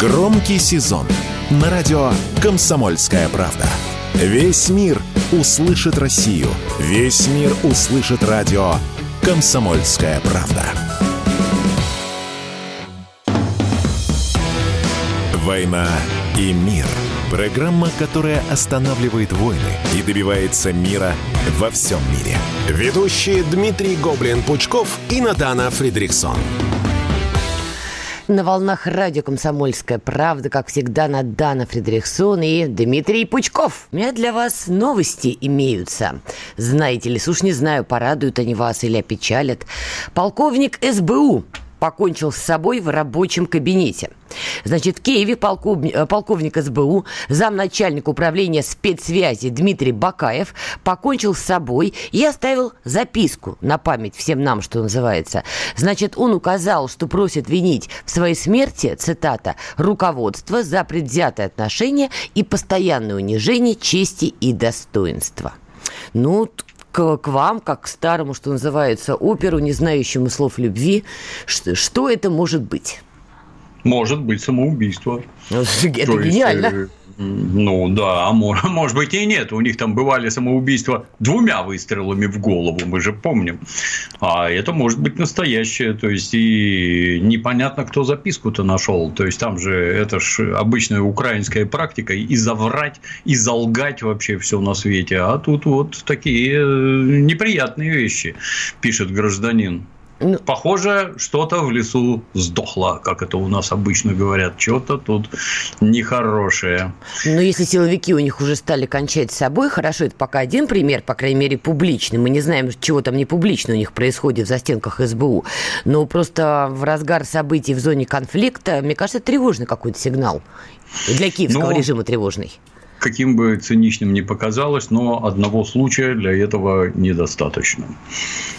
Громкий сезон на радио «Комсомольская правда». Весь мир услышит Россию. Весь мир услышит радио «Комсомольская правда». «Война и мир» – программа, которая останавливает войны и добивается мира во всем мире. Ведущие Дмитрий Гоблин-Пучков и Натана Фридриксон. На волнах радио «Комсомольская правда», как всегда, Надана Фредериксон и Дмитрий Пучков. У меня для вас новости имеются. Знаете ли, уж не знаю, порадуют они вас или опечалят. Полковник СБУ покончил с собой в рабочем кабинете. Значит, в Киеве полковник, э, полковник СБУ, замначальник управления спецсвязи Дмитрий Бакаев покончил с собой и оставил записку на память всем нам, что называется. Значит, он указал, что просит винить в своей смерти, цитата, руководство за предвзятое отношение и постоянное унижение чести и достоинства. Ну, к, к вам, как к старому, что называется, оперу, не знающему слов любви. Что, что это может быть? Может быть самоубийство. Ну, это То гениально. Есть, э, ну да, а может, быть и нет. У них там бывали самоубийства двумя выстрелами в голову, мы же помним. А это может быть настоящее. То есть и непонятно, кто записку-то нашел. То есть там же это ж обычная украинская практика и заврать, и залгать вообще все на свете. А тут вот такие э, неприятные вещи, пишет гражданин. Ну, Похоже, что-то в лесу сдохло, как это у нас обычно говорят. Что-то тут нехорошее. Но если силовики у них уже стали кончать с собой, хорошо, это пока один пример, по крайней мере, публичный. Мы не знаем, чего там не публично у них происходит в застенках СБУ. Но просто в разгар событий в зоне конфликта, мне кажется, тревожный какой-то сигнал. Для киевского но... режима тревожный каким бы циничным ни показалось, но одного случая для этого недостаточно.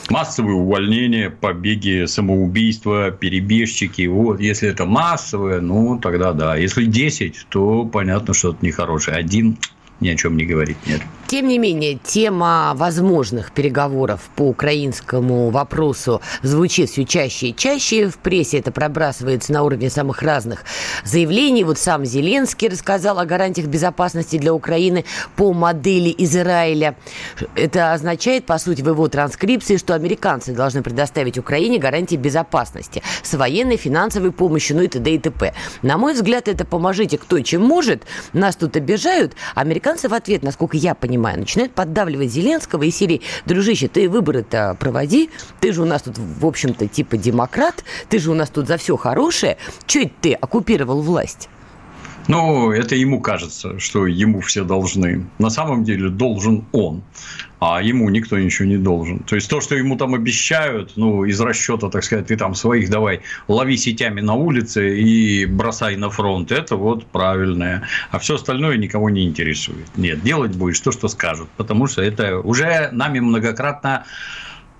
Массовые увольнения, побеги, самоубийства, перебежчики. Вот, если это массовое, ну, тогда да. Если 10, то понятно, что это нехорошее. Один ни о чем не говорит, нет. Тем не менее, тема возможных переговоров по украинскому вопросу звучит все чаще и чаще. В прессе это пробрасывается на уровне самых разных заявлений. Вот сам Зеленский рассказал о гарантиях безопасности для Украины по модели Израиля. Это означает, по сути, в его транскрипции, что американцы должны предоставить Украине гарантии безопасности с военной, финансовой помощью, ну и т.д. и т.п. На мой взгляд, это поможите кто чем может. Нас тут обижают. Американцы в ответ, насколько я понимаю, понимаю, начинают поддавливать Зеленского и серии, дружище, ты выборы-то проводи, ты же у нас тут, в общем-то, типа демократ, ты же у нас тут за все хорошее, это ты оккупировал власть? Ну, это ему кажется, что ему все должны. На самом деле должен он, а ему никто ничего не должен. То есть то, что ему там обещают, ну, из расчета, так сказать, ты там своих давай лови сетями на улице и бросай на фронт, это вот правильное. А все остальное никого не интересует. Нет, делать будешь то, что скажут, потому что это уже нами многократно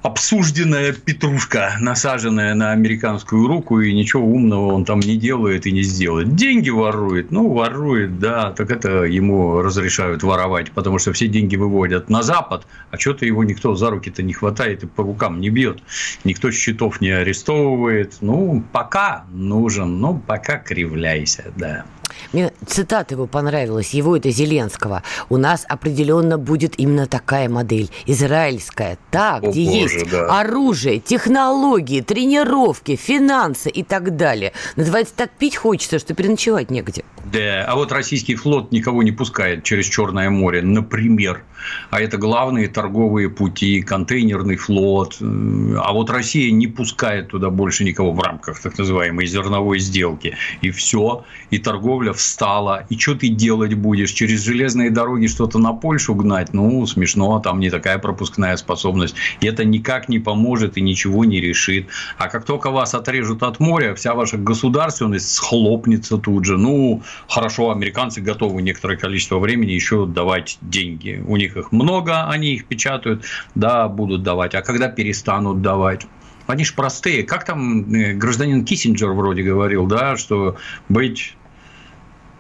обсужденная петрушка, насаженная на американскую руку, и ничего умного он там не делает и не сделает. Деньги ворует, ну, ворует, да, так это ему разрешают воровать, потому что все деньги выводят на Запад, а что-то его никто за руки-то не хватает и по рукам не бьет. Никто счетов не арестовывает. Ну, пока нужен, ну, пока кривляйся, да. Мне цитата его понравилась, его это Зеленского. У нас определенно будет именно такая модель, израильская, та, О, где боже, есть да. оружие, технологии, тренировки, финансы и так далее. Называется, так пить хочется, что переночевать негде. Да, а вот российский флот никого не пускает через Черное море, например. А это главные торговые пути, контейнерный флот. А вот Россия не пускает туда больше никого в рамках так называемой зерновой сделки. И все, и торговля встала. И что ты делать будешь? Через железные дороги что-то на Польшу гнать? Ну, смешно, там не такая пропускная способность. И это никак не поможет и ничего не решит. А как только вас отрежут от моря, вся ваша государственность схлопнется тут же. Ну, хорошо, американцы готовы некоторое количество времени еще давать деньги. У них их много, они их печатают, да, будут давать. А когда перестанут давать? Они же простые. Как там э, гражданин Киссинджер вроде говорил, да, что быть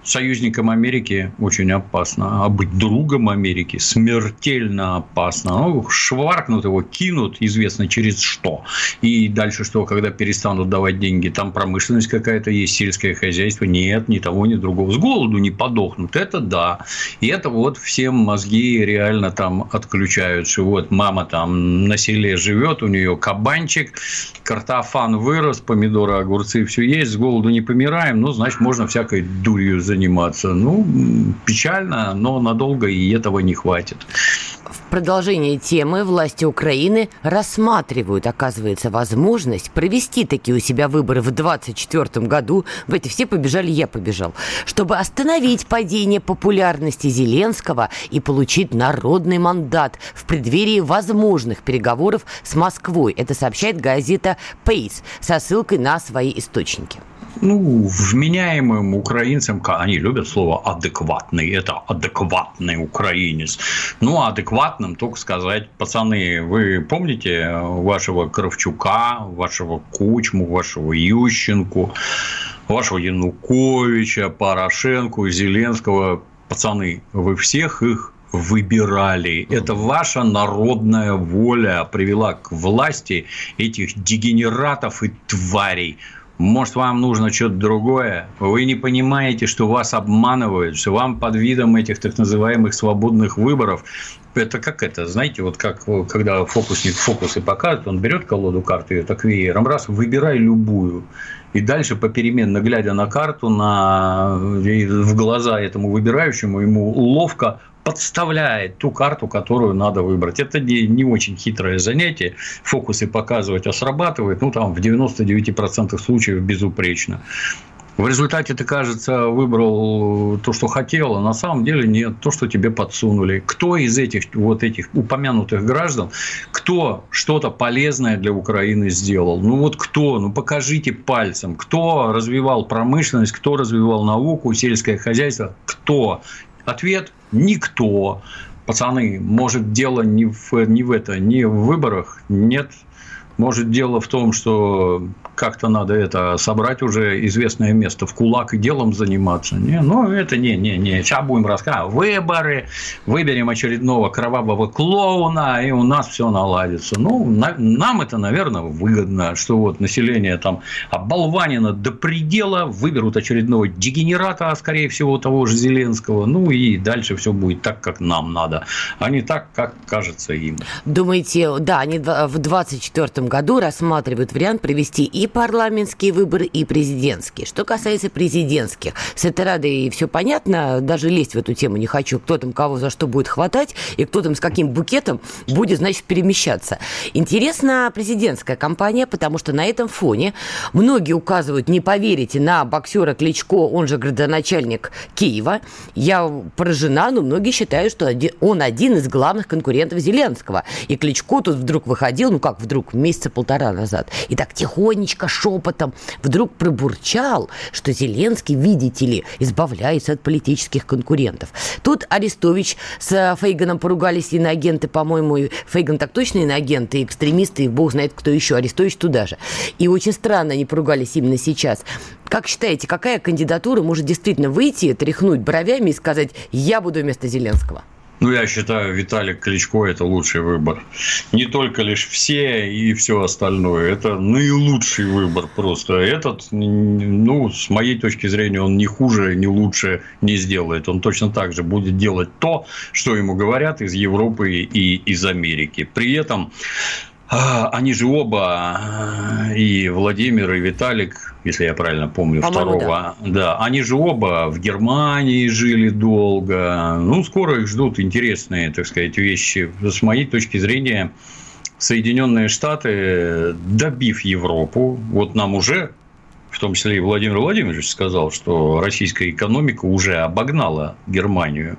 союзником Америки очень опасно, а быть другом Америки смертельно опасно. Ну, шваркнут его, кинут, известно через что. И дальше что, когда перестанут давать деньги, там промышленность какая-то есть, сельское хозяйство, нет, ни того, ни другого. С голоду не подохнут, это да. И это вот всем мозги реально там отключаются. Вот мама там на селе живет, у нее кабанчик, картофан вырос, помидоры, огурцы, все есть, с голоду не помираем, ну, значит, можно всякой дурью заниматься. Ну, печально, но надолго и этого не хватит. В продолжение темы власти Украины рассматривают, оказывается, возможность провести такие у себя выборы в 2024 году. В эти все побежали, я побежал. Чтобы остановить падение популярности Зеленского и получить народный мандат в преддверии возможных переговоров с Москвой. Это сообщает газета «Пейс» со ссылкой на свои источники ну, вменяемым украинцам, они любят слово адекватный, это адекватный украинец. Ну, а адекватным только сказать, пацаны, вы помните вашего Кравчука, вашего Кучму, вашего Ющенку, вашего Януковича, Порошенко, Зеленского, пацаны, вы всех их выбирали. Это ваша народная воля привела к власти этих дегенератов и тварей. Может, вам нужно что-то другое? Вы не понимаете, что вас обманывают, что вам под видом этих так называемых свободных выборов это как это, знаете, вот как когда фокусник фокусы показывает, он берет колоду карты ее так веером, раз, выбирай любую. И дальше попеременно, глядя на карту, на, в глаза этому выбирающему, ему ловко подставляет ту карту, которую надо выбрать. Это не, не очень хитрое занятие. Фокусы показывать, а срабатывает, ну, там, в 99% случаев безупречно. В результате ты, кажется, выбрал то, что хотел, а на самом деле нет, то, что тебе подсунули. Кто из этих вот этих упомянутых граждан, кто что-то полезное для Украины сделал? Ну вот кто? Ну покажите пальцем. Кто развивал промышленность, кто развивал науку, сельское хозяйство? Кто? Ответ – никто. Пацаны, может, дело не в, не в это, не в выборах, нет. Может, дело в том, что как-то надо это собрать уже известное место в кулак и делом заниматься. Не, ну, это не, не, не. Сейчас будем рассказывать. Выборы, выберем очередного кровавого клоуна, и у нас все наладится. Ну, на, нам это, наверное, выгодно, что вот население там оболванено до предела, выберут очередного дегенерата, а скорее всего того же Зеленского, ну и дальше все будет так, как нам надо, а не так, как кажется им. Думаете, да, они в 2024 году рассматривают вариант провести и парламентские выборы, и президентские. Что касается президентских, с этой радой все понятно, даже лезть в эту тему не хочу, кто там кого за что будет хватать, и кто там с каким букетом будет, значит, перемещаться. Интересна президентская кампания, потому что на этом фоне многие указывают, не поверите, на боксера Кличко, он же градоначальник Киева. Я поражена, но многие считают, что он один из главных конкурентов Зеленского. И Кличко тут вдруг выходил, ну как вдруг, месяца полтора назад, и так тихонечко шепотом вдруг пробурчал, что Зеленский, видите ли, избавляется от политических конкурентов. Тут Арестович с Фейганом поругались иноагенты, по-моему, Фейган так точно иноагенты, экстремисты, и бог знает кто еще, Арестович туда же. И очень странно они поругались именно сейчас. Как считаете, какая кандидатура может действительно выйти, тряхнуть бровями и сказать «я буду вместо Зеленского»? Ну, я считаю, Виталик Кличко – это лучший выбор. Не только лишь все и все остальное. Это наилучший выбор просто. Этот, ну, с моей точки зрения, он не хуже, не лучше не сделает. Он точно так же будет делать то, что ему говорят из Европы и из Америки. При этом они же оба, и Владимир, и Виталик, если я правильно помню, второго, да. да, они же оба в Германии жили долго. Ну, скоро их ждут интересные, так сказать, вещи. С моей точки зрения, Соединенные Штаты, добив Европу, вот нам уже в том числе и Владимир Владимирович сказал, что российская экономика уже обогнала Германию,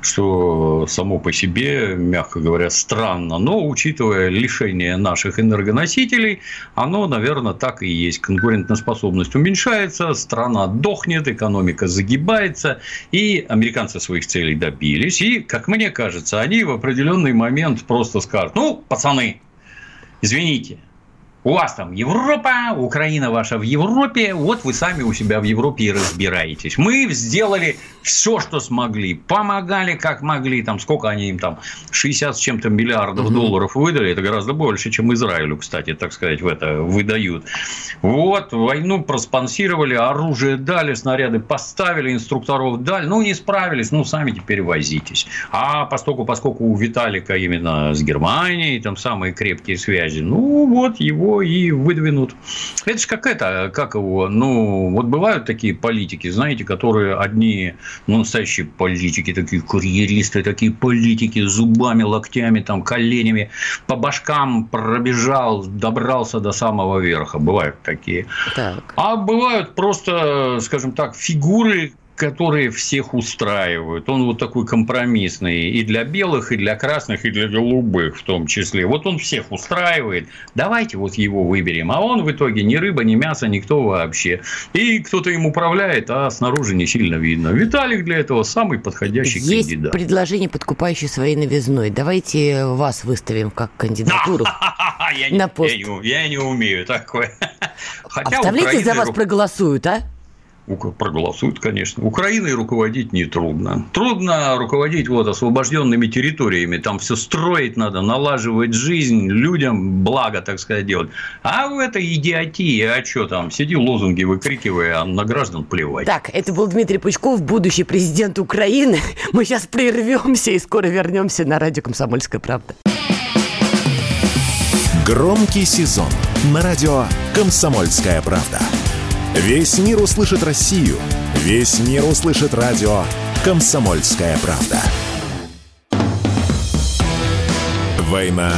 что само по себе, мягко говоря, странно, но учитывая лишение наших энергоносителей, оно, наверное, так и есть. Конкурентоспособность уменьшается, страна дохнет, экономика загибается, и американцы своих целей добились, и, как мне кажется, они в определенный момент просто скажут, ну, пацаны, извините, у вас там Европа, Украина ваша в Европе, вот вы сами у себя в Европе и разбираетесь. Мы сделали все, что смогли, помогали как могли, там сколько они им там, 60 с чем-то миллиардов угу. долларов выдали, это гораздо больше, чем Израилю, кстати, так сказать, в это выдают. Вот, войну проспонсировали, оружие дали, снаряды поставили, инструкторов дали, ну, не справились, ну, сами теперь возитесь. А поскольку, поскольку у Виталика именно с Германией там самые крепкие связи, ну, вот его и выдвинут. Это же как это, как его, ну, вот бывают такие политики, знаете, которые одни, ну, настоящие политики, такие карьеристы, такие политики зубами, локтями, там, коленями, по башкам пробежал, добрался до самого верха. Бывают такие. Так. А бывают просто, скажем так, фигуры, которые всех устраивают. Он вот такой компромиссный и для белых, и для красных, и для голубых в том числе. Вот он всех устраивает. Давайте вот его выберем. А он в итоге ни рыба, ни мясо, никто вообще. И кто-то им управляет, а снаружи не сильно видно. Виталик для этого самый подходящий Есть кандидат. предложение, подкупающее своей новизной. Давайте вас выставим как кандидатуру на пост. Я не умею такое. Оставляйте за вас проголосуют, а? Проголосуют, конечно. Украиной руководить нетрудно. Трудно руководить вот освобожденными территориями. Там все строить надо, налаживать жизнь, людям благо, так сказать, делать. А в этой идиотии, а что там, сиди лозунги выкрикивая, а на граждан плевать. Так, это был Дмитрий Пучков, будущий президент Украины. Мы сейчас прервемся и скоро вернемся на радио «Комсомольская правда». Громкий сезон на радио «Комсомольская правда». Весь мир услышит Россию. Весь мир услышит радио «Комсомольская правда». «Война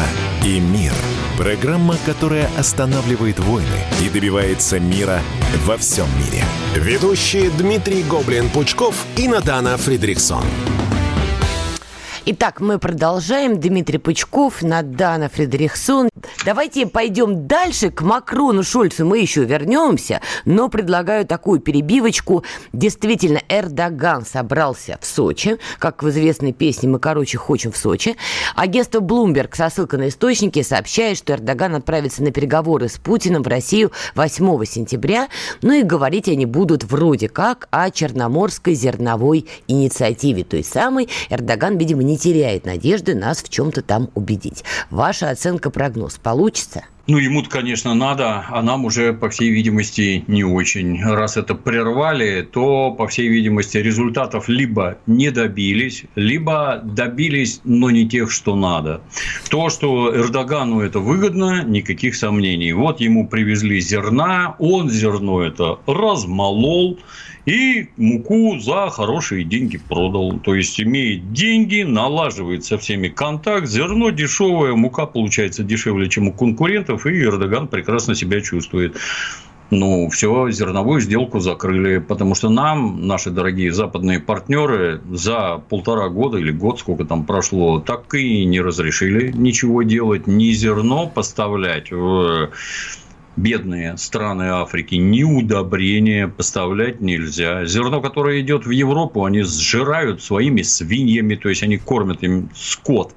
и мир». Программа, которая останавливает войны и добивается мира во всем мире. Ведущие Дмитрий Гоблин-Пучков и Натана Фридриксон. Итак, мы продолжаем. Дмитрий Пучков, Надана Фредериксон. Давайте пойдем дальше. К Макрону Шольцу мы еще вернемся, но предлагаю такую перебивочку. Действительно, Эрдоган собрался в Сочи, как в известной песне «Мы, короче, хочем в Сочи». Агентство Bloomberg со ссылкой на источники сообщает, что Эрдоган отправится на переговоры с Путиным в Россию 8 сентября. Ну и говорить они будут вроде как о Черноморской зерновой инициативе. То есть самый Эрдоган, видимо, не теряет надежды нас в чем-то там убедить. Ваша оценка, прогноз? Ну, ему-то, конечно, надо, а нам уже, по всей видимости, не очень. Раз это прервали, то, по всей видимости, результатов либо не добились, либо добились, но не тех, что надо. То, что Эрдогану это выгодно, никаких сомнений. Вот ему привезли зерна, он зерно это размолол, и муку за хорошие деньги продал. То есть, имеет деньги, налаживает со всеми контакт, зерно дешевое, мука получается дешевле, чем у конкурентов, и Эрдоган прекрасно себя чувствует. Ну, все, зерновую сделку закрыли, потому что нам, наши дорогие западные партнеры, за полтора года или год, сколько там прошло, так и не разрешили ничего делать, ни зерно поставлять в бедные страны Африки, ни удобрения поставлять нельзя. Зерно, которое идет в Европу, они сжирают своими свиньями, то есть они кормят им скот.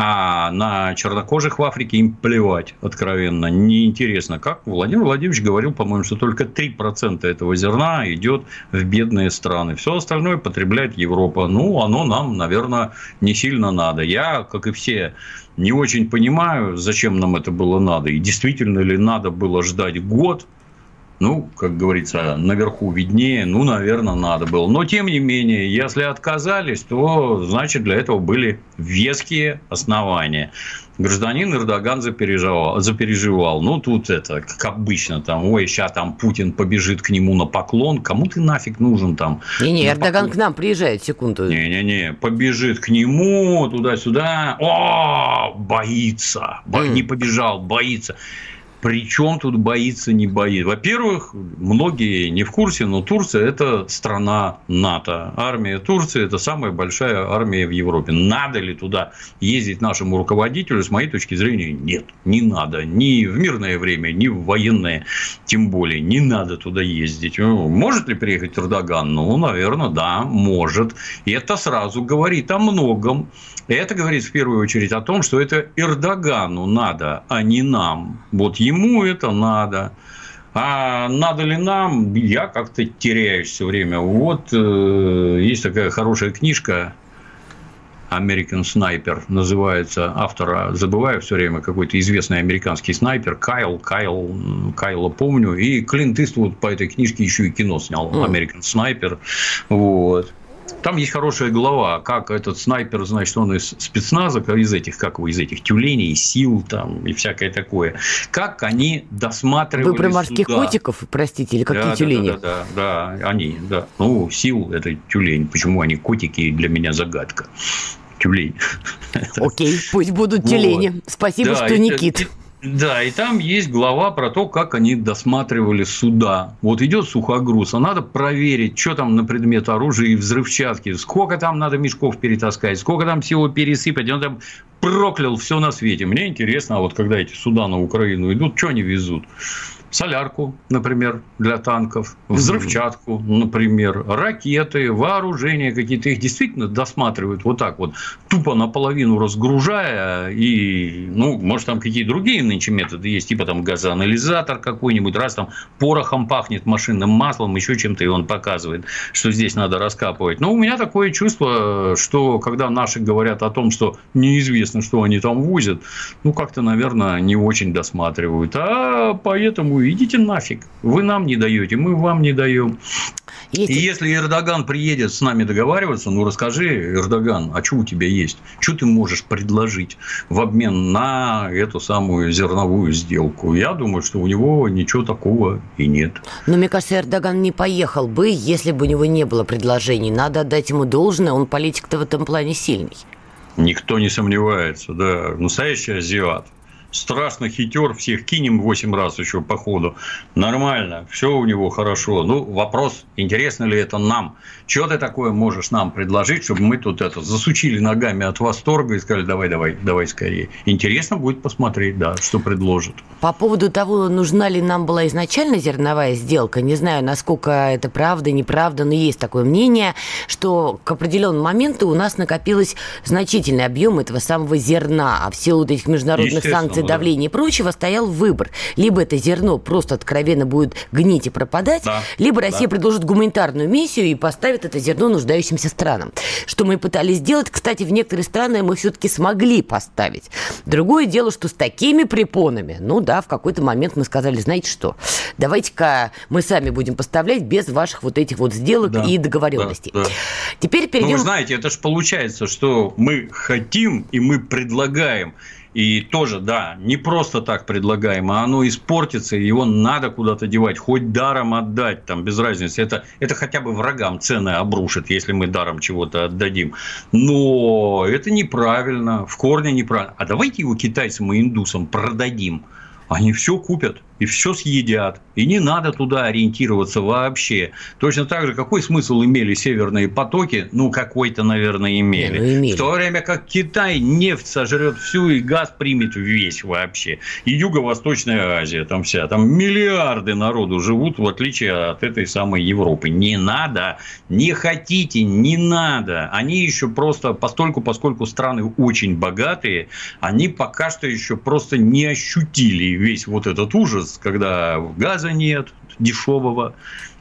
А на чернокожих в Африке им плевать, откровенно. Неинтересно. Как Владимир Владимирович говорил, по-моему, что только 3% этого зерна идет в бедные страны. Все остальное потребляет Европа. Ну, оно нам, наверное, не сильно надо. Я, как и все не очень понимаю, зачем нам это было надо. И действительно ли надо было ждать год. Ну, как говорится, наверху виднее. Ну, наверное, надо было. Но, тем не менее, если отказались, то, значит, для этого были веские основания гражданин Эрдоган запереживал, запереживал. Ну, тут это, как обычно, там, ой, сейчас там Путин побежит к нему на поклон. Кому ты нафиг нужен там? Не-не, Эрдоган поклон? к нам приезжает, секунду. Не-не-не, побежит к нему туда-сюда. О, боится. Mm. Не побежал, боится. Причем тут боится, не боится? Во-первых, многие не в курсе, но Турция – это страна НАТО. Армия Турции – это самая большая армия в Европе. Надо ли туда ездить нашему руководителю? С моей точки зрения, нет, не надо. Ни в мирное время, ни в военное, тем более. Не надо туда ездить. Ну, может ли приехать Эрдоган? Ну, наверное, да, может. И это сразу говорит о многом. И это говорит в первую очередь о том, что это Эрдогану надо, а не нам. Вот Ему это надо. А надо ли нам, я как-то теряюсь все время. Вот э, есть такая хорошая книжка American Sniper называется автора, забываю все время, какой-то известный американский снайпер, Кайл, Кайл, Кайла помню, и Клинт Иствуд по этой книжке еще и кино снял, American Sniper, вот. Там есть хорошая глава, как этот снайпер, значит, он из спецназа, из этих, как его, из этих тюленей, сил там и всякое такое. Как они досматривали Вы про морских суда. котиков, простите, или какие да, тюлени? Да, да, да, да, они, да. Ну, сил – это тюлень. Почему они котики, для меня загадка. Тюлень. Окей, пусть будут тюлени. Спасибо, что Никит. Да, и там есть глава про то, как они досматривали суда. Вот идет сухогруз, а надо проверить, что там на предмет оружия и взрывчатки, сколько там надо мешков перетаскать, сколько там всего пересыпать. Он там проклял все на свете. Мне интересно, а вот когда эти суда на Украину идут, что они везут? солярку, например, для танков, взрывчатку, например, ракеты, вооружение какие-то. Их действительно досматривают вот так вот, тупо наполовину разгружая. И, ну, может, там какие другие нынче методы есть, типа там газоанализатор какой-нибудь, раз там порохом пахнет машинным маслом, еще чем-то, и он показывает, что здесь надо раскапывать. Но у меня такое чувство, что когда наши говорят о том, что неизвестно, что они там возят, ну, как-то, наверное, не очень досматривают. А поэтому идите нафиг. Вы нам не даете, мы вам не даем. Есть... И если Эрдоган приедет с нами договариваться, ну расскажи, Эрдоган, а что у тебя есть? Что ты можешь предложить в обмен на эту самую зерновую сделку? Я думаю, что у него ничего такого и нет. Но мне кажется, Эрдоган не поехал бы, если бы у него не было предложений. Надо отдать ему должное, он политик-то в этом плане сильный. Никто не сомневается, да. Настоящий азиат страшно хитер, всех кинем 8 раз еще по ходу. Нормально, все у него хорошо. Ну, вопрос, интересно ли это нам? Что ты такое можешь нам предложить, чтобы мы тут это засучили ногами от восторга и сказали, давай, давай, давай скорее. Интересно будет посмотреть, да, что предложат. По поводу того, нужна ли нам была изначально зерновая сделка, не знаю, насколько это правда, неправда, но есть такое мнение, что к определенному моменту у нас накопилось значительный объем этого самого зерна, а в силу этих международных санкций санкций, давления и прочего, стоял выбор. Либо это зерно просто откровенно будет гнить и пропадать, да, либо Россия да. предложит гуманитарную миссию и поставит это зерно нуждающимся странам. Что мы пытались сделать, кстати, в некоторые страны мы все-таки смогли поставить. Другое дело, что с такими препонами, ну да, в какой-то момент мы сказали, знаете что, давайте-ка мы сами будем поставлять без ваших вот этих вот сделок да, и договоренностей. Да, да. Теперь перейдем... Ну, вы знаете, это же получается, что мы хотим и мы предлагаем и тоже, да, не просто так предлагаем, а оно испортится, и его надо куда-то девать, хоть даром отдать, там, без разницы. Это, это хотя бы врагам цены обрушит, если мы даром чего-то отдадим. Но это неправильно, в корне неправильно. А давайте его китайцам и индусам продадим. Они все купят и все съедят. И не надо туда ориентироваться вообще. Точно так же, какой смысл имели северные потоки? Ну, какой-то, наверное, имели. Не, ну, имели. В то время как Китай нефть сожрет всю и газ примет весь вообще. И Юго-Восточная Азия там вся. Там миллиарды народу живут, в отличие от этой самой Европы. Не надо, не хотите, не надо. Они еще просто, постольку, поскольку страны очень богатые, они пока что еще просто не ощутили весь вот этот ужас ужас, когда газа нет дешевого,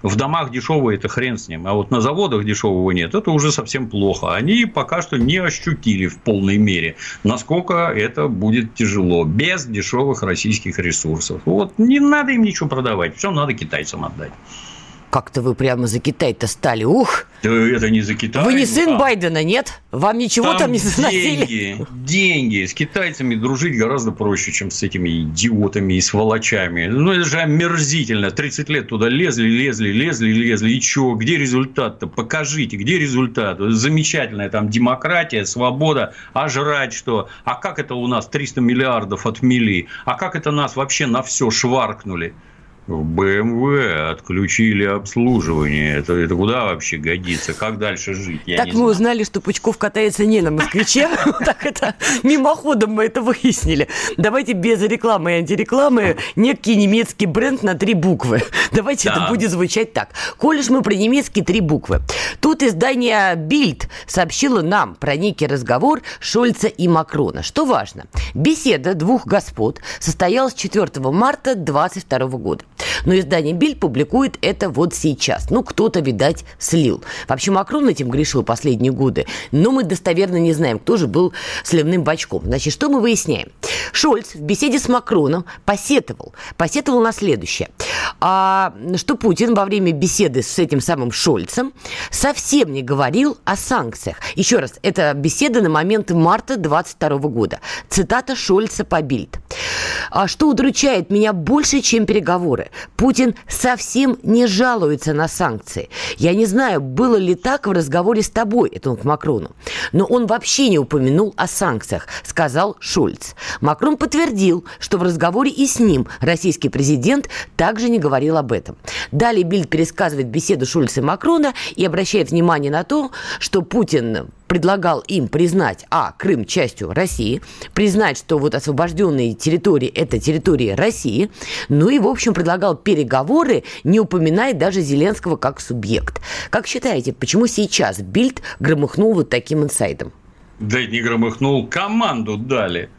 в домах дешевого это хрен с ним, а вот на заводах дешевого нет, это уже совсем плохо. Они пока что не ощутили в полной мере, насколько это будет тяжело без дешевых российских ресурсов. Вот не надо им ничего продавать, все надо китайцам отдать. Как-то вы прямо за Китай-то стали, ух! Да это не за Китай. Вы не сын а... Байдена, нет? Вам ничего там, там не заносили? Деньги, деньги. С китайцами дружить гораздо проще, чем с этими идиотами и сволочами. Ну, это же омерзительно. 30 лет туда лезли, лезли, лезли, лезли. И что? Где результат-то? Покажите, где результат? Замечательная там демократия, свобода. А жрать что? А как это у нас 300 миллиардов отмели? А как это нас вообще на все шваркнули? В БМВ отключили обслуживание. Это, это куда вообще годится? Как дальше жить? Я так мы знаю. узнали, что Пучков катается не на москвиче. Так это мимоходом мы это выяснили. Давайте без рекламы и антирекламы некий немецкий бренд на три буквы. Давайте это будет звучать так. Коль мы про немецкие три буквы. Тут издание Bild сообщило нам про некий разговор Шольца и Макрона. Что важно, беседа двух господ состоялась 4 марта 2022 года. Но издание Биль публикует это вот сейчас. Ну, кто-то, видать, слил. Вообще, Макрон этим грешил последние годы. Но мы достоверно не знаем, кто же был сливным бачком. Значит, что мы выясняем? Шольц в беседе с Макроном посетовал. Посетовал на следующее. А, что Путин во время беседы с этим самым Шольцем совсем не говорил о санкциях. Еще раз, это беседа на момент марта 22 года. Цитата Шольца по Бильд. А что удручает меня больше, чем переговоры? Путин совсем не жалуется на санкции. Я не знаю, было ли так в разговоре с тобой, это он к Макрону. Но он вообще не упомянул о санкциях, сказал Шульц. Макрон подтвердил, что в разговоре и с ним российский президент также не говорил об этом. Далее Бильд пересказывает беседу Шульца и Макрона и обращает внимание на то, что Путин предлагал им признать, а, Крым частью России, признать, что вот освобожденные территории – это территории России, ну и, в общем, предлагал переговоры, не упоминая даже Зеленского как субъект. Как считаете, почему сейчас Бильд громыхнул вот таким инсайдом? Да не громыхнул, команду дали.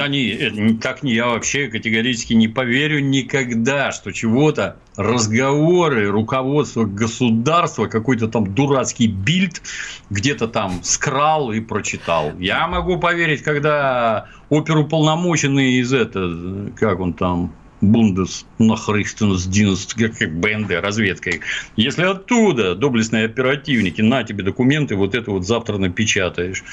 Они, э, так не я вообще категорически не поверю никогда, что чего-то разговоры руководства государства, какой-то там дурацкий бильд где-то там скрал и прочитал. Я могу поверить, когда оперуполномоченный из это, как он там, Бундес Нахристенсдинст, как БНД, разведкой. Если оттуда доблестные оперативники, на тебе документы, вот это вот завтра напечатаешь.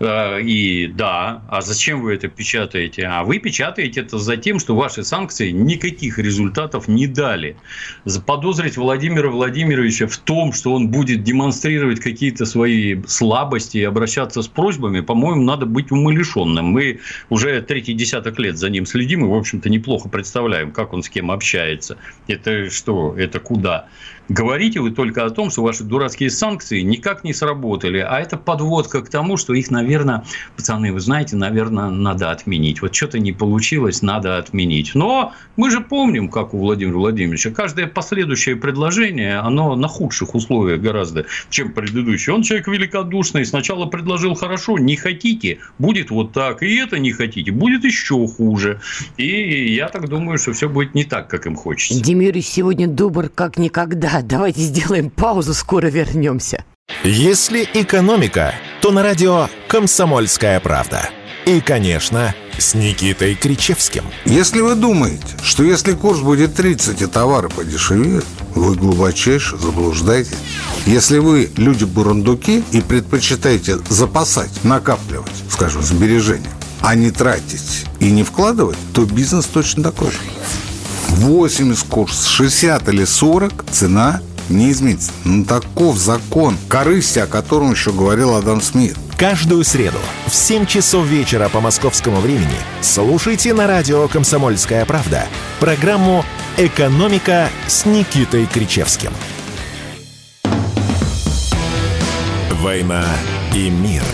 Э, и да, а зачем вы это печатаете? А вы печатаете это за тем, что ваши санкции никаких результатов не дали. Заподозрить Владимира Владимировича в том, что он будет демонстрировать какие-то свои слабости и обращаться с просьбами, по-моему, надо быть умалишенным. Мы уже третий десяток лет за ним следим и, в общем-то, неплохо представляем, как он с кем общается. Это что? Это куда? Говорите вы только о том, что ваши дурацкие санкции никак не сработали, а это подводка к тому, что их, наверное, пацаны, вы знаете, наверное, надо отменить. Вот что-то не получилось, надо отменить. Но мы же помним, как у Владимира Владимировича, каждое последующее предложение, оно на худших условиях гораздо, чем предыдущее. Он человек великодушный, сначала предложил хорошо, не хотите, будет вот так, и это не хотите, будет еще хуже. И я так думаю, что все будет не так, как им хочется. Демир сегодня добр как никогда давайте сделаем паузу, скоро вернемся. Если экономика, то на радио «Комсомольская правда». И, конечно, с Никитой Кричевским. Если вы думаете, что если курс будет 30 и товары подешевеют, вы глубочайше заблуждаетесь. Если вы люди-бурундуки и предпочитаете запасать, накапливать, скажем, сбережения, а не тратить и не вкладывать, то бизнес точно такой же. 80 курс, 60 или 40, цена не изменится. Ну, таков закон корысти, о котором еще говорил Адам Смит. Каждую среду в 7 часов вечера по московскому времени слушайте на радио «Комсомольская правда» программу «Экономика» с Никитой Кричевским. «Война и мир» –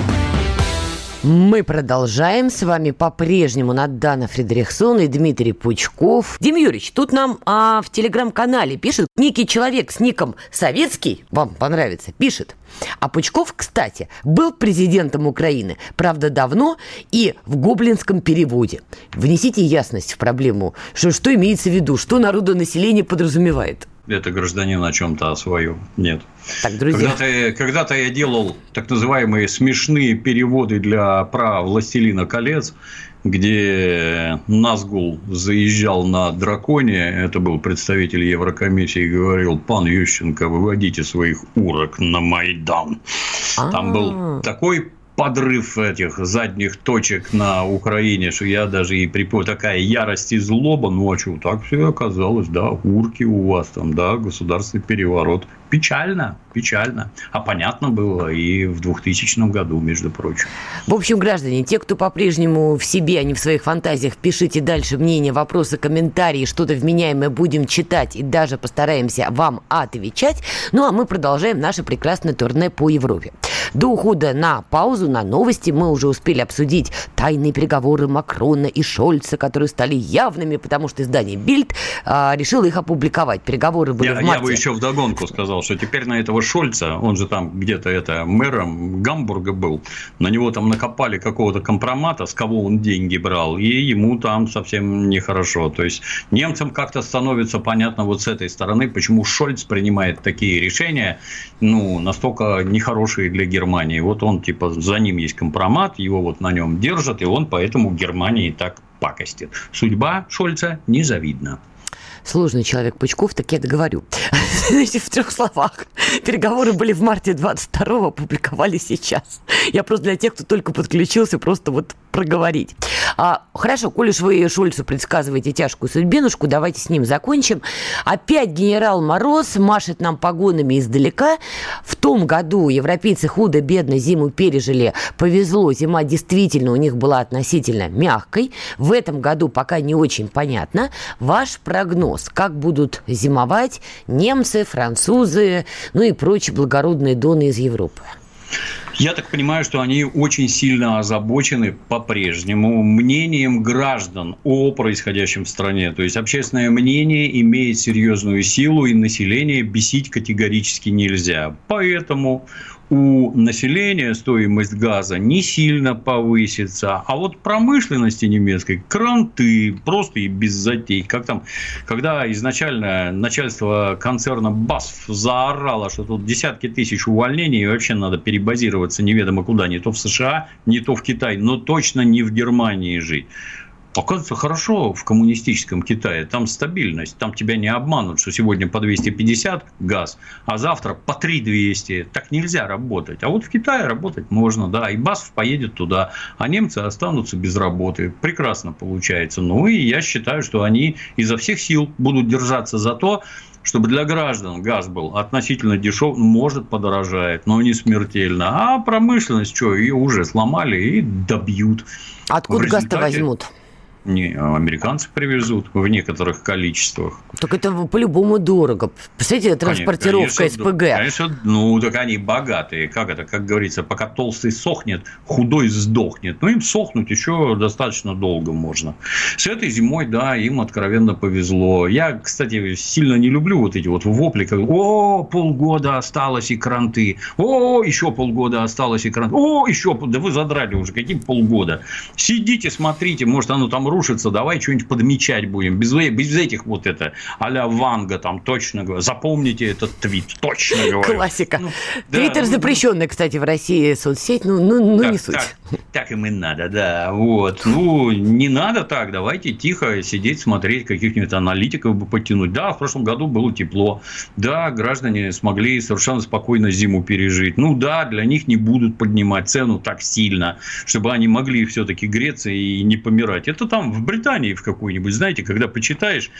Мы продолжаем. С вами по-прежнему Надана Фредериксон и Дмитрий Пучков. Дим Юрьевич, тут нам а, в телеграм-канале пишет некий человек с ником Советский, вам понравится, пишет. А Пучков, кстати, был президентом Украины, правда, давно и в гоблинском переводе. Внесите ясность в проблему, что, что имеется в виду, что народонаселение подразумевает это гражданин о чем-то о своем. Нет. Так, друзья. Когда-то, когда-то я делал так называемые смешные переводы для прав «Властелина колец», где Назгул заезжал на драконе, это был представитель Еврокомиссии, и говорил, пан Ющенко, выводите своих урок на Майдан. Там был такой подрыв этих задних точек на Украине, что я даже и при такая ярость и злоба, что, так все оказалось, да, урки у вас там, да, государственный переворот, Печально, печально. А понятно было и в 2000 году, между прочим. В общем, граждане, те, кто по-прежнему в себе, а не в своих фантазиях, пишите дальше мнения, вопросы, комментарии, что-то вменяемое будем читать и даже постараемся вам отвечать. Ну, а мы продолжаем наше прекрасное турне по Европе. До ухода на паузу, на новости мы уже успели обсудить тайные переговоры Макрона и Шольца, которые стали явными, потому что издание Бильд а, решило их опубликовать. Переговоры были я, в марте. Я бы еще вдогонку сказал, что теперь на этого Шольца, он же там где-то это мэром Гамбурга был, на него там накопали какого-то компромата, с кого он деньги брал, и ему там совсем нехорошо. То есть немцам как-то становится понятно вот с этой стороны, почему Шольц принимает такие решения, ну, настолько нехорошие для Германии. Вот он, типа, за ним есть компромат, его вот на нем держат, и он поэтому Германии так пакостит. Судьба Шольца незавидна сложный человек Пучков, так я договорю. В трех словах. Переговоры были в марте 22-го, опубликовали сейчас. Я просто для тех, кто только подключился, просто вот проговорить. А, хорошо, коль уж вы Шульцу предсказываете тяжкую судьбинушку, давайте с ним закончим. Опять генерал Мороз машет нам погонами издалека. В том году европейцы худо-бедно зиму пережили. Повезло, зима действительно у них была относительно мягкой. В этом году пока не очень понятно. Ваш прогноз, как будут зимовать немцы, французы, ну и прочие благородные доны из Европы? Я так понимаю, что они очень сильно озабочены по-прежнему мнением граждан о происходящем в стране. То есть общественное мнение имеет серьезную силу, и население бесить категорически нельзя. Поэтому у населения стоимость газа не сильно повысится, а вот промышленности немецкой кранты просто и без затей. Как там, когда изначально начальство концерна БАСФ заорало, что тут десятки тысяч увольнений и вообще надо перебазироваться неведомо куда, не то в США, не то в Китай, но точно не в Германии жить. Оказывается, хорошо в коммунистическом Китае. Там стабильность. Там тебя не обманут, что сегодня по 250 газ, а завтра по 3200. Так нельзя работать. А вот в Китае работать можно, да. И БАСФ поедет туда, а немцы останутся без работы. Прекрасно получается. Ну, и я считаю, что они изо всех сил будут держаться за то, чтобы для граждан газ был относительно дешев, может подорожает, но не смертельно. А промышленность, что, ее уже сломали и добьют. Откуда результате... газ-то возьмут? Не американцы привезут в некоторых количествах. Так это по-любому дорого. Представляете, транспортировка конечно, СПГ. Конечно, ну так они богатые. Как это, как говорится, пока толстый сохнет, худой сдохнет. Ну, им сохнуть еще достаточно долго можно. С этой зимой, да, им откровенно повезло. Я, кстати, сильно не люблю вот эти вот вопли, как «О, полгода осталось и кранты! О, еще полгода осталось и кранты! О, еще...» Да вы задрали уже, какие полгода? Сидите, смотрите, может, оно там рушится, давай что-нибудь подмечать будем. Без, без этих вот это, а-ля Ванга там точно говорю. Запомните этот твит, точно говорю. Классика. Ну, Твиттер да, запрещенный, кстати, в России соцсеть, ну, ну, ну так, не суть. Так, так им и надо, да. Вот. Ну, не надо так, давайте тихо сидеть, смотреть, каких-нибудь аналитиков бы потянуть. Да, в прошлом году было тепло. Да, граждане смогли совершенно спокойно зиму пережить. Ну, да, для них не будут поднимать цену так сильно, чтобы они могли все-таки греться и не помирать. Это там, в Британии в какой-нибудь, знаете, когда почитаешь,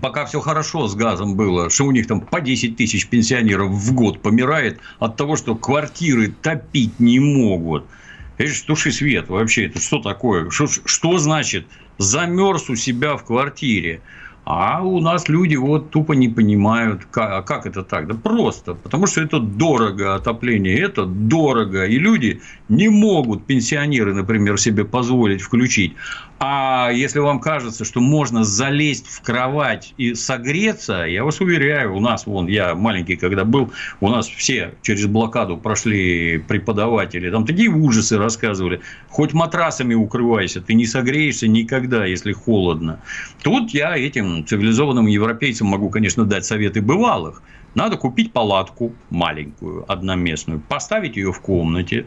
пока все хорошо с газом было, что у них там по 10 тысяч пенсионеров в год помирает от того, что квартиры топить не могут. Же туши свет вообще. Это что такое? Что, что значит замерз у себя в квартире? А у нас люди вот тупо не понимают, как, а как это так. Да просто, потому что это дорого отопление, это дорого. И люди не могут, пенсионеры, например, себе позволить включить. А если вам кажется, что можно залезть в кровать и согреться, я вас уверяю, у нас, вон, я маленький, когда был, у нас все через блокаду прошли преподаватели, там такие ужасы рассказывали. Хоть матрасами укрывайся, ты не согреешься никогда, если холодно. Тут я этим цивилизованным европейцам могу, конечно, дать советы бывалых. Надо купить палатку маленькую, одноместную, поставить ее в комнате,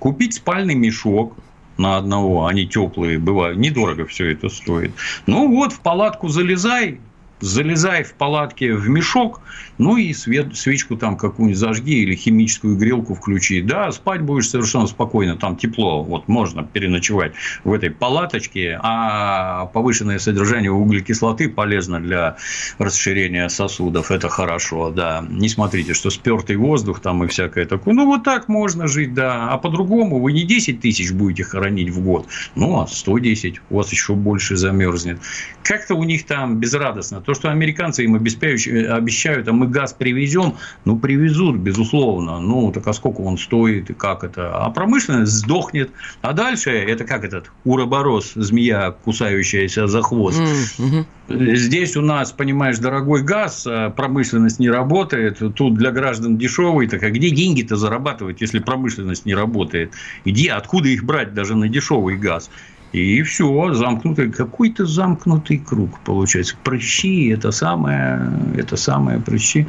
купить спальный мешок, на одного, они теплые бывают, недорого все это стоит. Ну вот, в палатку залезай, залезай в палатке в мешок, ну и свет, свечку там какую-нибудь зажги или химическую грелку включи. Да, спать будешь совершенно спокойно, там тепло, вот можно переночевать в этой палаточке, а повышенное содержание углекислоты полезно для расширения сосудов, это хорошо, да. Не смотрите, что спертый воздух там и всякое такое. Ну, вот так можно жить, да. А по-другому вы не 10 тысяч будете хоронить в год, ну, а 110, у вас еще больше замерзнет. Как-то у них там безрадостно. То, что американцы им обещают, а мы газ привезем, ну, привезут, безусловно. Ну, так а сколько он стоит и как это? А промышленность сдохнет. А дальше это как этот уроборос, змея, кусающаяся за хвост. Mm-hmm. Здесь у нас, понимаешь, дорогой газ, а промышленность не работает, тут для граждан дешевый, так а где деньги-то зарабатывать, если промышленность не работает? Где, откуда их брать даже на дешевый газ? И все, замкнутый, какой-то замкнутый круг получается. Прыщи – это самое, это самое прыщи.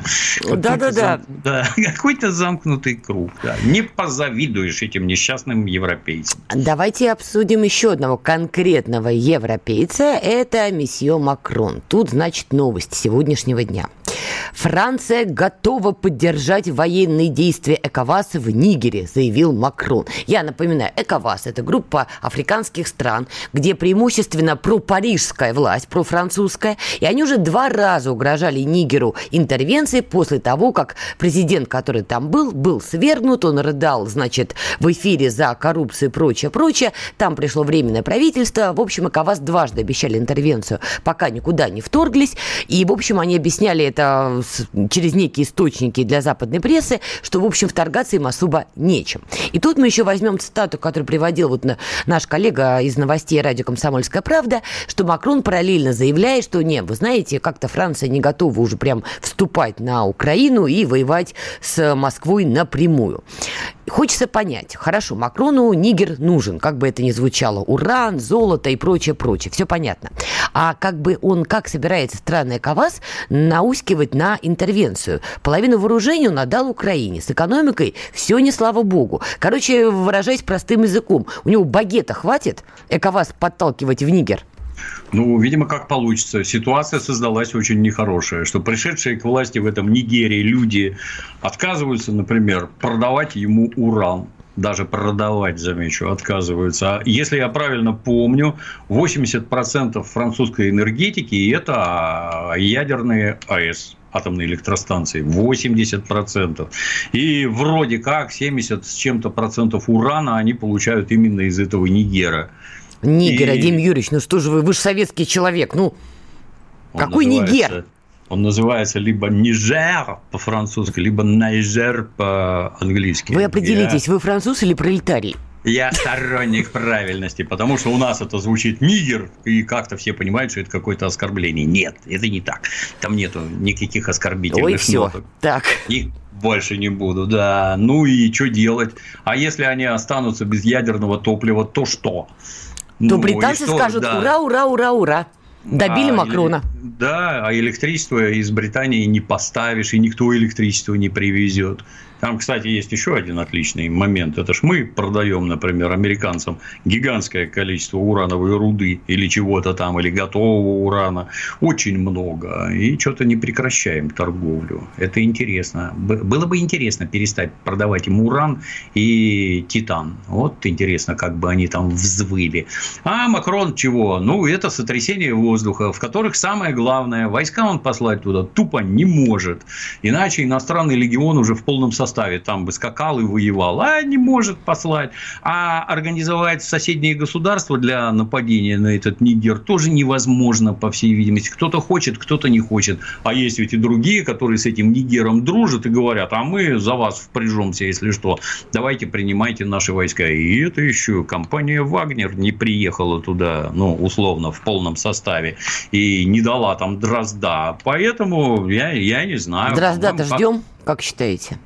Да-да-да. да, какой-то замкнутый круг. Да. Не позавидуешь этим несчастным европейцам. Давайте обсудим еще одного конкретного европейца. Это месье Макрон. Тут, значит, новость сегодняшнего дня. Франция готова поддержать военные действия ЭКОВАС в Нигере, заявил Макрон. Я напоминаю, ЭКОВАС – это группа африканских стран, где преимущественно пропарижская власть, профранцузская, и они уже два раза угрожали Нигеру интервенцией после того, как президент, который там был, был свергнут, он рыдал, значит, в эфире за коррупцию и прочее, прочее. Там пришло временное правительство. В общем, ЭКОВАС дважды обещали интервенцию, пока никуда не вторглись. И, в общем, они объясняли это через некие источники для западной прессы, что, в общем, вторгаться им особо нечем. И тут мы еще возьмем цитату, которую приводил вот наш коллега из новостей радио «Комсомольская правда», что Макрон параллельно заявляет, что не, вы знаете, как-то Франция не готова уже прям вступать на Украину и воевать с Москвой напрямую. Хочется понять, хорошо, Макрону Нигер нужен, как бы это ни звучало, уран, золото и прочее, прочее, все понятно. А как бы он, как собирается странный КАВАС наускивать на интервенцию? Половину вооружения он отдал Украине, с экономикой все не слава богу. Короче, выражаясь простым языком, у него багета хватит ЭКОВАС подталкивать в Нигер? Ну, видимо, как получится. Ситуация создалась очень нехорошая, что пришедшие к власти в этом Нигерии люди отказываются, например, продавать ему уран даже продавать, замечу, отказываются. А если я правильно помню, 80% французской энергетики – это ядерные АЭС атомные электростанции. 80%. И вроде как 70 с чем-то процентов урана они получают именно из этого Нигера. Нигера, и... Дим Юрьевич, ну что же вы, вы же советский человек, ну Он какой Нигер? Он называется либо Нижер по-французски, либо Найжер по-английски. Вы определитесь, Я... вы француз или пролетарий? Я сторонник правильности, потому что у нас это звучит нигер, и как-то все понимают, что это какое-то оскорбление. Нет, это не так. Там нету никаких оскорбительных Ой, все. ноток. Так. Их больше не буду, да. Ну и что делать? А если они останутся без ядерного топлива, то что? То ну, британцы что, скажут да. ура, ура, ура, ура. Добили а, Макрона. Да, а электричество из Британии не поставишь, и никто электричество не привезет. Там, кстати, есть еще один отличный момент. Это ж мы продаем, например, американцам гигантское количество урановой руды или чего-то там, или готового урана. Очень много. И что-то не прекращаем торговлю. Это интересно. Было бы интересно перестать продавать им уран и титан. Вот интересно, как бы они там взвыли. А Макрон чего? Ну, это сотрясение воздуха, в которых самое главное, войска он послать туда тупо не может. Иначе иностранный легион уже в полном составе составе там бы скакал и воевал, а не может послать. А организовать соседние государства для нападения на этот Нигер тоже невозможно, по всей видимости. Кто-то хочет, кто-то не хочет. А есть ведь и другие, которые с этим Нигером дружат и говорят, а мы за вас впряжемся, если что. Давайте принимайте наши войска. И это еще компания «Вагнер» не приехала туда, ну, условно, в полном составе. И не дала там Дрозда. Поэтому я, я не знаю. Дрозда-то ждем, как считаете?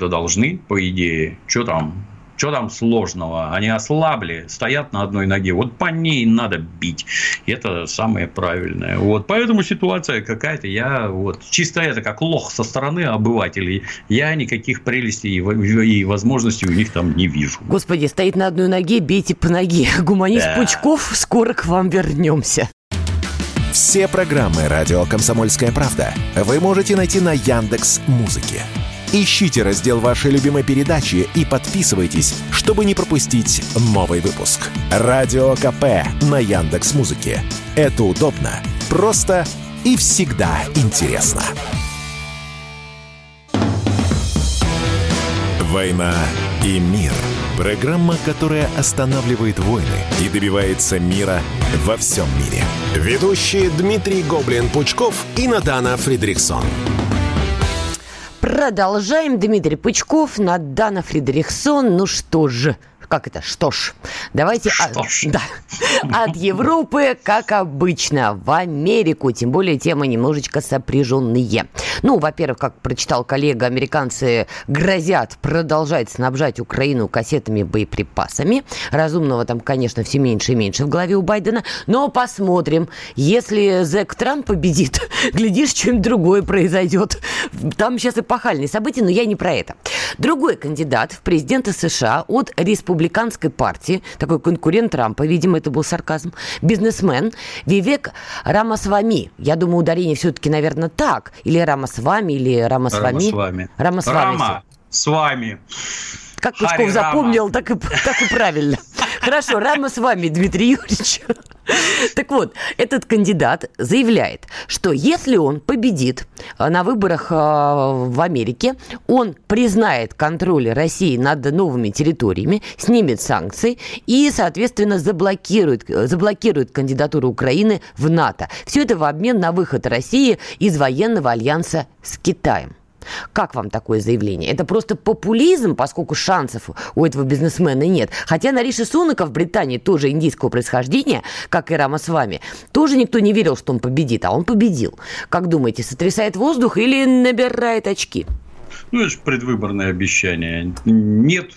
Да должны, по идее. Что там? Что там сложного? Они ослабли, стоят на одной ноге. Вот по ней надо бить. Это самое правильное. Вот. Поэтому ситуация какая-то. Я вот чисто это как лох со стороны обывателей. Я никаких прелестей и возможностей у них там не вижу. Господи, стоит на одной ноге, бейте по ноге. Гуманист да. Пучков, скоро к вам вернемся. Все программы «Радио Комсомольская правда» вы можете найти на Яндекс Музыке. Ищите раздел вашей любимой передачи и подписывайтесь, чтобы не пропустить новый выпуск. Радио КП на Яндекс Музыке. Это удобно, просто и всегда интересно. «Война и мир» – программа, которая останавливает войны и добивается мира во всем мире. Ведущие Дмитрий Гоблин-Пучков и Надана Фридрихсон. Продолжаем. Дмитрий Пучков, Надана Фридрихсон. Ну что же, как это? Что ж, давайте Что от, ж. да, от Европы, как обычно, в Америку. Тем более темы немножечко сопряженные. Ну, во-первых, как прочитал коллега, американцы грозят продолжать снабжать Украину кассетами боеприпасами. Разумного там, конечно, все меньше и меньше в голове у Байдена. Но посмотрим. Если Зек Трамп победит, глядишь, что-нибудь другое произойдет. Там сейчас эпохальные события, но я не про это. Другой кандидат в президенты США от республиканской партии, такой конкурент Трампа, видимо, это был сарказм, бизнесмен Вивек Рамасвами. Я думаю, ударение все-таки, наверное, так. Или Рамасвами, или Рамасвами. Рамасвами. Рамасвами. Рама, с вами. Как Пучков Хари Рама. запомнил, так и, так и правильно. Хорошо, Рама с вами, Дмитрий Юрьевич. Так вот, этот кандидат заявляет, что если он победит э, на выборах э, в Америке, он признает контроль России над новыми территориями, снимет санкции и, соответственно, заблокирует, э, заблокирует кандидатуру Украины в НАТО. Все это в обмен на выход России из военного альянса с Китаем. Как вам такое заявление? Это просто популизм, поскольку шансов у этого бизнесмена нет. Хотя Нариши Сунака в Британии тоже индийского происхождения, как и Рама с вами, тоже никто не верил, что он победит, а он победил. Как думаете, сотрясает воздух или набирает очки? Ну, это же предвыборное обещание. Нет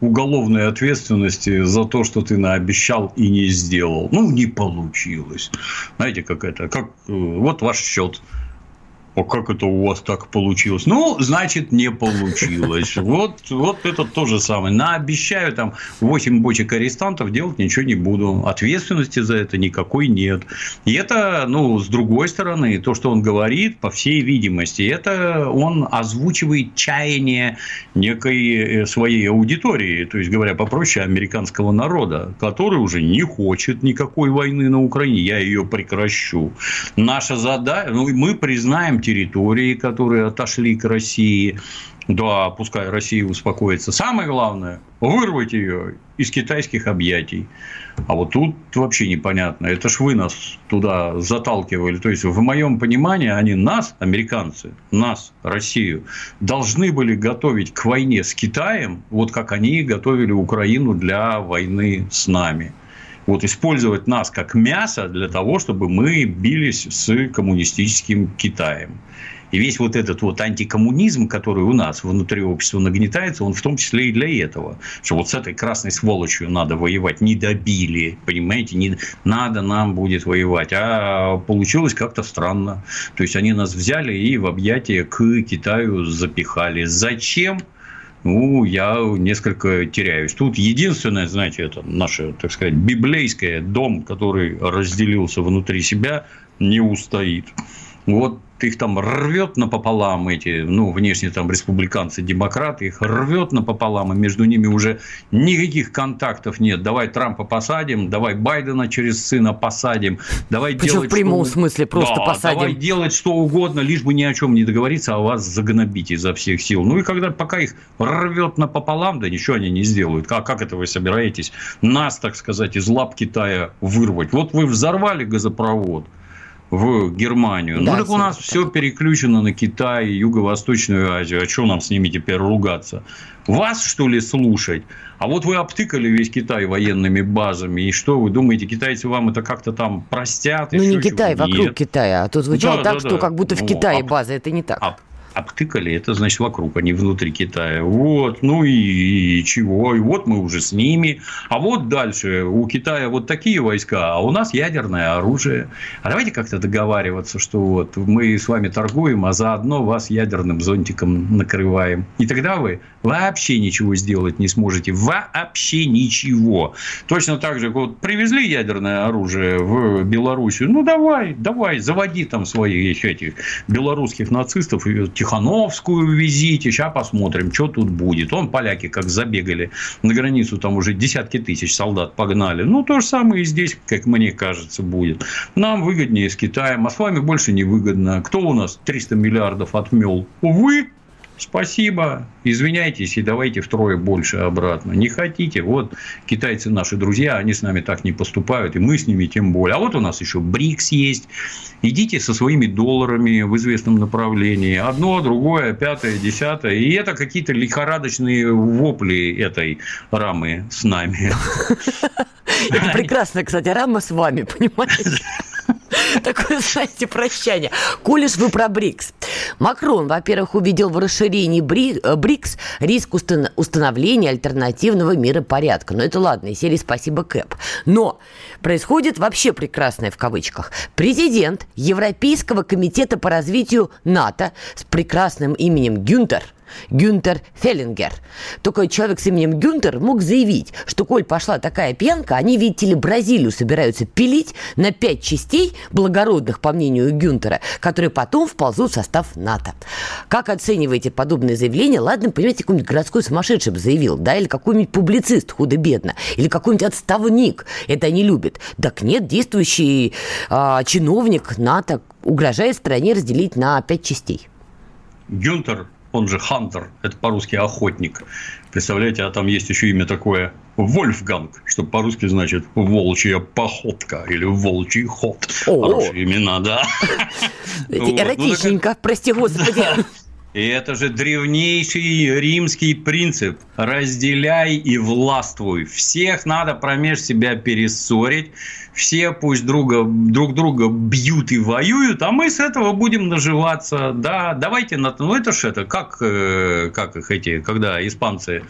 уголовной ответственности за то, что ты наобещал и не сделал. Ну, не получилось. Знаете, как это? Как, э, вот ваш счет. А как это у вас так получилось? Ну, значит, не получилось. Вот, вот это то же самое. Наобещаю там 8 бочек арестантов, делать ничего не буду. Ответственности за это никакой нет. И это, ну, с другой стороны, то, что он говорит, по всей видимости, это он озвучивает чаяние некой э, своей аудитории, то есть, говоря попроще, американского народа, который уже не хочет никакой войны на Украине. Я ее прекращу. Наша задача, ну, мы признаем территории, которые отошли к России. Да, пускай Россия успокоится. Самое главное – вырвать ее из китайских объятий. А вот тут вообще непонятно. Это ж вы нас туда заталкивали. То есть, в моем понимании, они нас, американцы, нас, Россию, должны были готовить к войне с Китаем, вот как они готовили Украину для войны с нами вот использовать нас как мясо для того, чтобы мы бились с коммунистическим Китаем. И весь вот этот вот антикоммунизм, который у нас внутри общества нагнетается, он в том числе и для этого. Что вот с этой красной сволочью надо воевать. Не добили, понимаете? Не, надо нам будет воевать. А получилось как-то странно. То есть, они нас взяли и в объятия к Китаю запихали. Зачем? Ну, я несколько теряюсь. Тут единственное, знаете, это наше, так сказать, библейское дом, который разделился внутри себя, не устоит. Вот их там рвет напополам эти, ну, внешне там республиканцы, демократы, их рвет напополам, и между ними уже никаких контактов нет. Давай Трампа посадим, давай Байдена через сына посадим, давай Причем делать... в прямом что... смысле просто да, посадим. давай делать что угодно, лишь бы ни о чем не договориться, а вас загнобить изо всех сил. Ну, и когда пока их рвет напополам, да ничего они не сделают. А как это вы собираетесь нас, так сказать, из лап Китая вырвать? Вот вы взорвали газопровод, в Германию. Да, ну, так у нас все переключено на Китай, Юго-Восточную Азию. А что нам с ними теперь ругаться? Вас, что ли, слушать? А вот вы обтыкали весь Китай военными базами. И что, вы думаете, китайцы вам это как-то там простят? Ну, не Китай, вокруг Нет. Китая. А тут звучало Да, так, да, что да. как будто в Ну, Китае а- база. Это не так. А, обтыкали, это значит вокруг, а не внутри Китая. Вот, ну и, и чего? И вот мы уже с ними. А вот дальше у Китая вот такие войска, а у нас ядерное оружие. А давайте как-то договариваться, что вот мы с вами торгуем, а заодно вас ядерным зонтиком накрываем. И тогда вы вообще ничего сделать не сможете. Вообще ничего. Точно так же, вот привезли ядерное оружие в Белоруссию, ну давай, давай, заводи там своих этих белорусских нацистов, Тихановскую везите, сейчас посмотрим, что тут будет. Он поляки как забегали на границу, там уже десятки тысяч солдат погнали. Ну, то же самое и здесь, как мне кажется, будет. Нам выгоднее с Китаем, а с вами больше не выгодно. Кто у нас 300 миллиардов отмел? Увы, спасибо, извиняйтесь и давайте втрое больше обратно. Не хотите, вот китайцы наши друзья, они с нами так не поступают, и мы с ними тем более. А вот у нас еще БРИКС есть. Идите со своими долларами в известном направлении. Одно, другое, пятое, десятое. И это какие-то лихорадочные вопли этой рамы с нами. Это прекрасно, кстати, рама с вами, понимаете? Такое, знаете, прощание. Колешь вы про БРИКС. Макрон, во-первых, увидел в расширении э, БРИКС риск установления альтернативного миропорядка. Но это ладно, и серии «Спасибо, Кэп». Но происходит вообще прекрасное в кавычках. Президент Европейского комитета по развитию НАТО с прекрасным именем Гюнтер – Гюнтер Феллингер. Только человек с именем Гюнтер мог заявить, что коль пошла такая пьянка, они, видите ли, Бразилию собираются пилить на пять частей благородных, по мнению Гюнтера, которые потом вползут в состав НАТО. Как оцениваете подобные заявления? Ладно, понимаете, какой-нибудь городской сумасшедший бы заявил, да, или какой-нибудь публицист худо-бедно, или какой-нибудь отставник. Это они любят. Так нет, действующий а, чиновник НАТО угрожает стране разделить на пять частей. Гюнтер он же Хантер, это по-русски охотник. Представляете, а там есть еще имя такое Вольфганг, что по-русски значит волчья походка или волчий ход. О-о. Хорошие имена, да. Ну, эротичненько, прости господи. И это же древнейший римский принцип. Разделяй и властвуй. Всех надо промеж себя перессорить. Все пусть друга, друг друга бьют и воюют, а мы с этого будем наживаться. Да, давайте, ну это ж это, как, э, как их эти, когда испанцы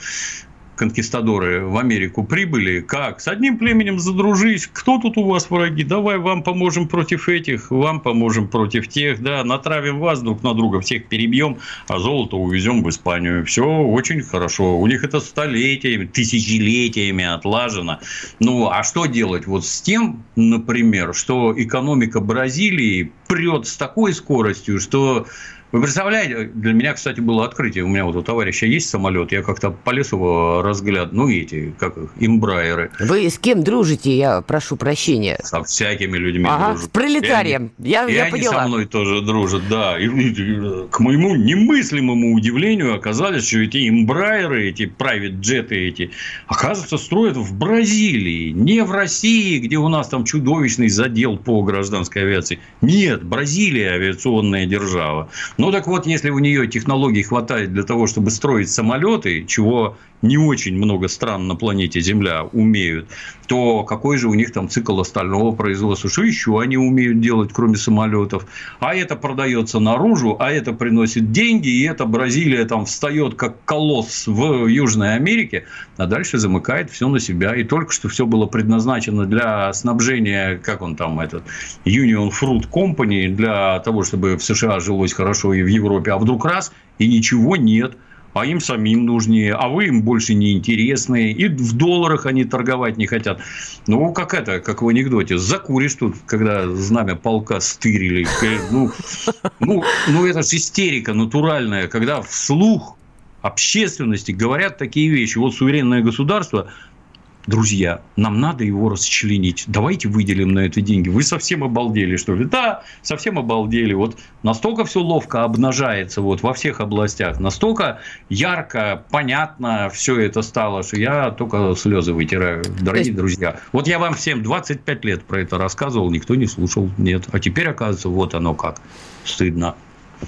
конкистадоры в Америку прибыли, как? С одним племенем задружись, кто тут у вас враги? Давай вам поможем против этих, вам поможем против тех, да, натравим вас друг на друга, всех перебьем, а золото увезем в Испанию. Все очень хорошо. У них это столетиями, тысячелетиями отлажено. Ну, а что делать вот с тем, например, что экономика Бразилии прет с такой скоростью, что вы представляете, для меня, кстати, было открытие. У меня вот у товарища есть самолет, я как-то полез его разгляд, ну, эти, как их, имбрайеры. Вы с кем дружите, я прошу прощения? Со всякими людьми ага, дружу. с пролетарием, и я, и я они поняла. со мной тоже дружат, да. И, и, к моему немыслимому удивлению оказалось, что эти имбрайеры, эти private джеты эти, оказывается, строят в Бразилии, не в России, где у нас там чудовищный задел по гражданской авиации. Нет, Бразилия авиационная держава. Ну, так вот, если у нее технологий хватает для того, чтобы строить самолеты, чего не очень много стран на планете Земля умеют, то какой же у них там цикл остального производства? Что еще они умеют делать, кроме самолетов? А это продается наружу, а это приносит деньги, и это Бразилия там встает как колосс в Южной Америке, а дальше замыкает все на себя. И только что все было предназначено для снабжения, как он там, этот Union Fruit Company, для того, чтобы в США жилось хорошо и в Европе, а вдруг раз, и ничего нет – а им самим нужнее, а вы им больше не интересны, и в долларах они торговать не хотят. Ну, как это, как в анекдоте, закуришь тут, когда знамя полка стырили. Ну, ну, ну это же истерика натуральная, когда вслух общественности говорят такие вещи. Вот суверенное государство друзья, нам надо его расчленить, давайте выделим на это деньги. Вы совсем обалдели, что ли? Да, совсем обалдели. Вот настолько все ловко обнажается вот во всех областях, настолько ярко, понятно все это стало, что я только слезы вытираю, дорогие есть... друзья. Вот я вам всем 25 лет про это рассказывал, никто не слушал, нет. А теперь, оказывается, вот оно как. Стыдно.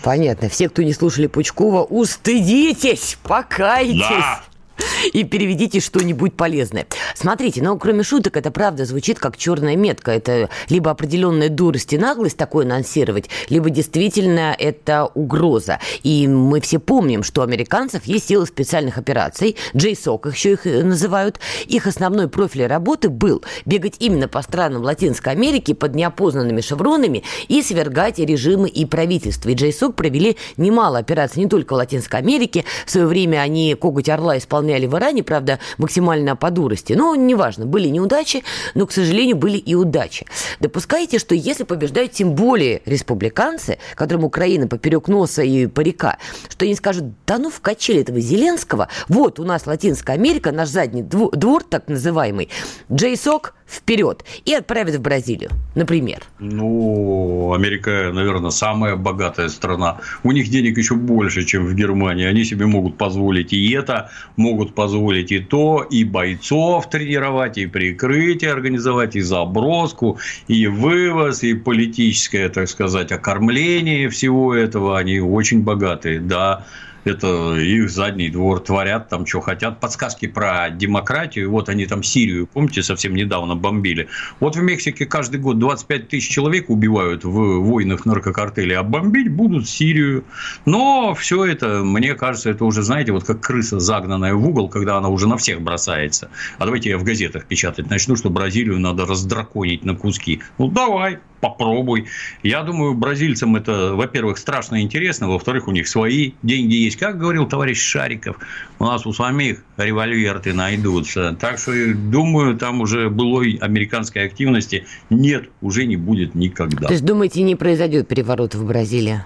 Понятно. Все, кто не слушали Пучкова, устыдитесь, покайтесь. Да. и переведите что-нибудь полезное. Смотрите, ну, кроме шуток, это правда звучит как черная метка. Это либо определенная дурость и наглость такое анонсировать, либо действительно это угроза. И мы все помним, что у американцев есть силы специальных операций, JSOC еще их э, называют. Их основной профиль работы был бегать именно по странам Латинской Америки под неопознанными шевронами и свергать режимы и правительства. И JSOC провели немало операций не только в Латинской Америке. В свое время они коготь орла исполняли в Иране, правда, максимально по дурости. Но неважно, были неудачи, но, к сожалению, были и удачи. Допускаете, что если побеждают тем более республиканцы, которым Украина поперек носа и парика, что они скажут, да ну в качели этого Зеленского, вот у нас Латинская Америка, наш задний двор, так называемый, Джейсок вперед и отправят в Бразилию, например. Ну, Америка, наверное, самая богатая страна. У них денег еще больше, чем в Германии. Они себе могут позволить и это, могут позволить и то, и бойцов тренировать, и прикрытие организовать, и заброску, и вывоз, и политическое, так сказать, окормление всего этого. Они очень богатые, да это их задний двор творят там, что хотят. Подсказки про демократию. Вот они там Сирию, помните, совсем недавно бомбили. Вот в Мексике каждый год 25 тысяч человек убивают в войнах наркокартелей, а бомбить будут Сирию. Но все это, мне кажется, это уже, знаете, вот как крыса, загнанная в угол, когда она уже на всех бросается. А давайте я в газетах печатать начну, что Бразилию надо раздраконить на куски. Ну, давай, попробуй. Я думаю, бразильцам это, во-первых, страшно интересно, во-вторых, у них свои деньги есть. Как говорил товарищ Шариков, у нас у самих револьверы найдутся. Так что, думаю, там уже былой американской активности нет, уже не будет никогда. То есть, думаете, не произойдет переворот в Бразилии?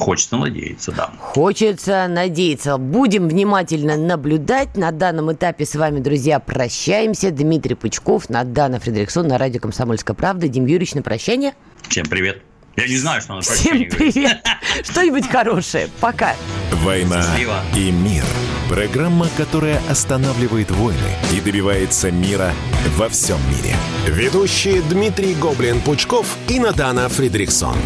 Хочется надеяться, да. Хочется надеяться. Будем внимательно наблюдать. На данном этапе с вами, друзья, прощаемся. Дмитрий Пучков, Надана Фредериксон на радио «Комсомольская правда». Дим Юрьевич, на прощание. Всем привет. Я не знаю, что на Всем привет. Что-нибудь хорошее. Пока. «Война и мир». Программа, которая останавливает войны и добивается мира во всем мире. Ведущие Дмитрий Гоблин-Пучков и Надана Фридрихсон.